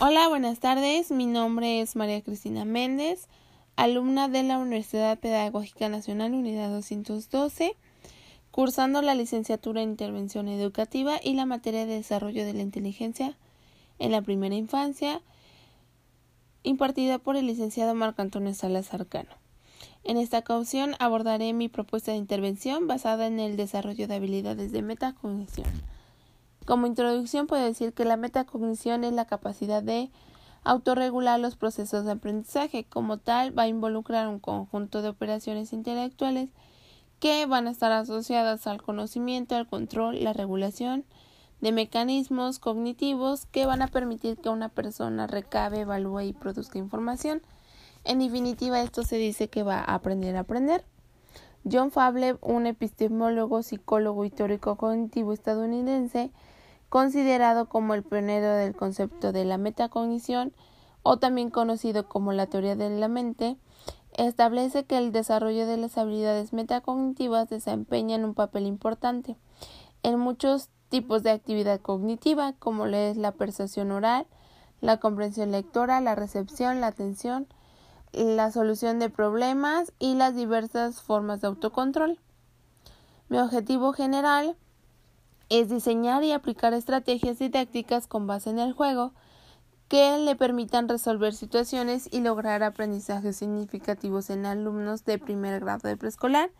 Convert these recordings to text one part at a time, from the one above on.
Hola, buenas tardes. Mi nombre es María Cristina Méndez, alumna de la Universidad Pedagógica Nacional Unidad 212, cursando la licenciatura en Intervención Educativa y la materia de Desarrollo de la Inteligencia en la Primera Infancia, impartida por el licenciado Marco Antonio Salas Arcano. En esta ocasión abordaré mi propuesta de intervención basada en el desarrollo de habilidades de metacognición. Como introducción puedo decir que la metacognición es la capacidad de autorregular los procesos de aprendizaje. Como tal, va a involucrar un conjunto de operaciones intelectuales que van a estar asociadas al conocimiento, al control, la regulación de mecanismos cognitivos que van a permitir que una persona recabe, evalúe y produzca información. En definitiva, esto se dice que va a aprender a aprender. John Fable, un epistemólogo, psicólogo y teórico cognitivo estadounidense, considerado como el pionero del concepto de la metacognición o también conocido como la teoría de la mente, establece que el desarrollo de las habilidades metacognitivas desempeñan un papel importante en muchos tipos de actividad cognitiva, como es la percepción oral, la comprensión lectora, la recepción, la atención, la solución de problemas y las diversas formas de autocontrol. Mi objetivo general es diseñar y aplicar estrategias didácticas con base en el juego que le permitan resolver situaciones y lograr aprendizajes significativos en alumnos de primer grado de preescolar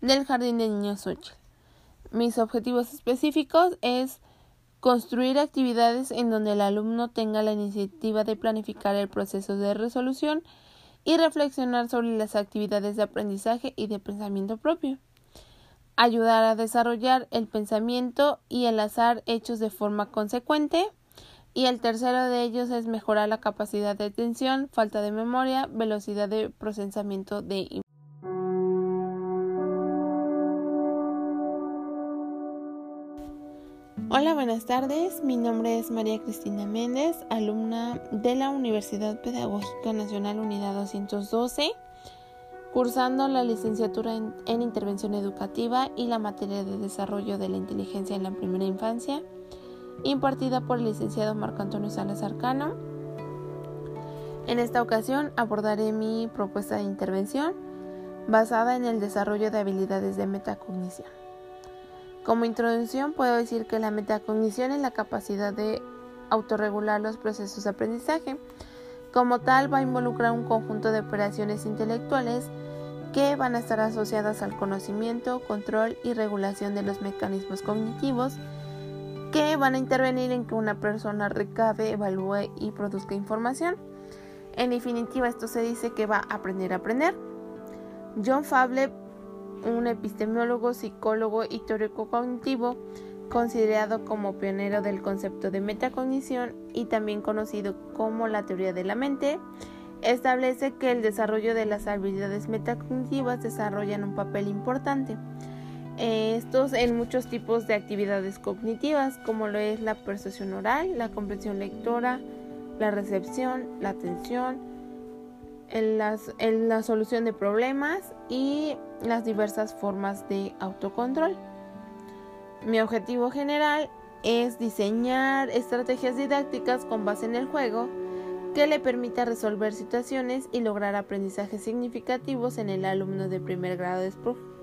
del Jardín de Niños 8. Mis objetivos específicos es construir actividades en donde el alumno tenga la iniciativa de planificar el proceso de resolución y reflexionar sobre las actividades de aprendizaje y de pensamiento propio ayudar a desarrollar el pensamiento y enlazar hechos de forma consecuente. Y el tercero de ellos es mejorar la capacidad de atención, falta de memoria, velocidad de procesamiento de Hola, buenas tardes. Mi nombre es María Cristina Méndez, alumna de la Universidad Pedagógica Nacional Unidad 212 cursando la licenciatura en, Intervención Educativa y la materia de Desarrollo de la Inteligencia en la Primera Infancia, impartida por el licenciado Marco Antonio Salas Arcano. En esta ocasión abordaré mi propuesta de intervención basada en el desarrollo de habilidades de metacognición. Como introducción puedo decir que la metacognición es la capacidad de autorregular los procesos de aprendizaje. Como tal va a involucrar un conjunto de operaciones intelectuales que van a estar asociadas al conocimiento, control y regulación de los mecanismos cognitivos que van a intervenir en que una persona recabe, evalúe y produzca información. En definitiva, esto se dice que va a aprender a aprender. John Fable, un epistemólogo, psicólogo y teórico cognitivo, considerado como pionero del concepto de metacognición y también conocido como la teoría de la mente, establece que el desarrollo de las habilidades metacognitivas desarrollan un papel importante. Estos en muchos tipos de actividades cognitivas, como lo es la percepción oral, la comprensión lectora, la recepción, la atención, en, en la solución de problemas y las diversas formas de autocontrol. Mi objetivo general es diseñar estrategias didácticas con base en el juego que le permita resolver situaciones y lograr aprendizajes significativos en el alumno de primer grado de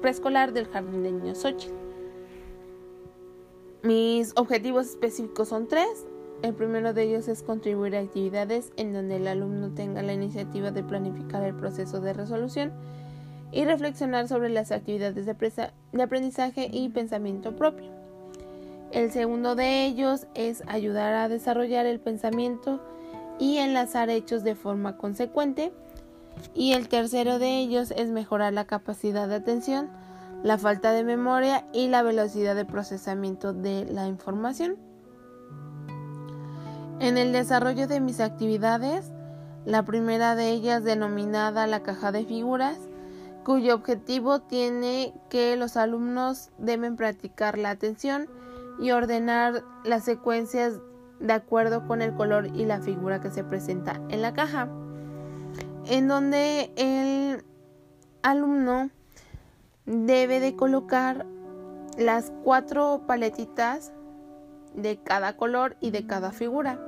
preescolar del Jardín de Niños Xochitl. Mis objetivos específicos son tres. El primero de ellos es contribuir a actividades en donde el alumno tenga la iniciativa de planificar el proceso de resolución y reflexionar sobre las actividades de aprendizaje y pensamiento propio. El segundo de ellos es ayudar a desarrollar el pensamiento y enlazar hechos de forma consecuente. Y el tercero de ellos es mejorar la capacidad de atención, la falta de memoria y la velocidad de procesamiento de la información. En el desarrollo de mis actividades, la primera de ellas denominada la caja de figuras, cuyo objetivo tiene que los alumnos deben practicar la atención y ordenar las secuencias de acuerdo con el color y la figura que se presenta en la caja, en donde el alumno debe de colocar las cuatro paletitas de cada color y de cada figura.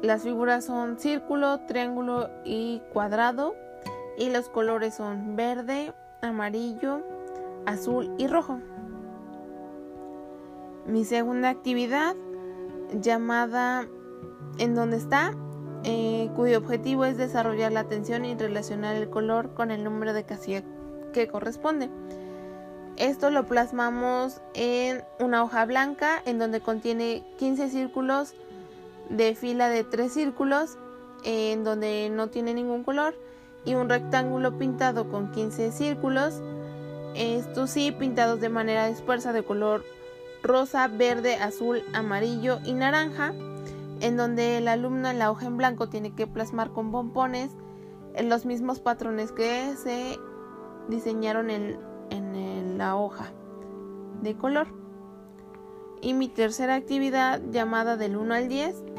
las figuras son círculo, triángulo y cuadrado y los colores son verde, amarillo, azul y rojo. Mi segunda actividad llamada ¿En dónde está? Eh, cuyo objetivo es desarrollar la atención y relacionar el color con el número de casilla que corresponde. Esto lo plasmamos en una hoja blanca en donde contiene 15 círculos de fila de 3 círculos en donde no tiene ningún color y un rectángulo pintado con 15 círculos, estos sí pintados de manera dispersa de color rosa, verde, azul, amarillo y naranja, en donde el alumno en la hoja en blanco tiene que plasmar con pompones en los mismos patrones que se diseñaron en, en la hoja de color. Y mi tercera actividad llamada del 1 al 10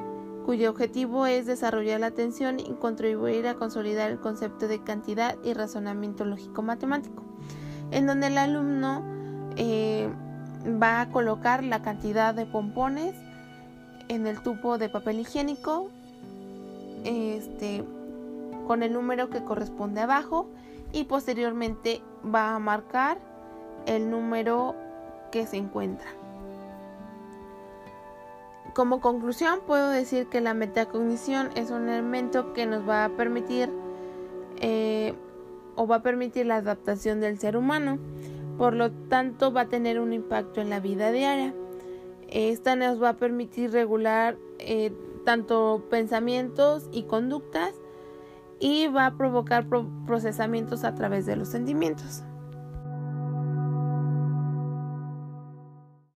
cuyo objetivo es desarrollar la atención y contribuir a consolidar el concepto de cantidad y razonamiento lógico-matemático, en donde el alumno eh, va a colocar la cantidad de pompones en el tubo de papel higiénico este, con el número que corresponde abajo y posteriormente va a marcar el número que se encuentra. Como conclusión, puedo decir que la metacognición es un elemento que nos va a permitir eh, o va a permitir la adaptación del ser humano. Por lo tanto, va a tener un impacto en la vida diaria. Esta nos va a permitir regular eh, tanto pensamientos y conductas y va a provocar procesamientos a través de los sentimientos.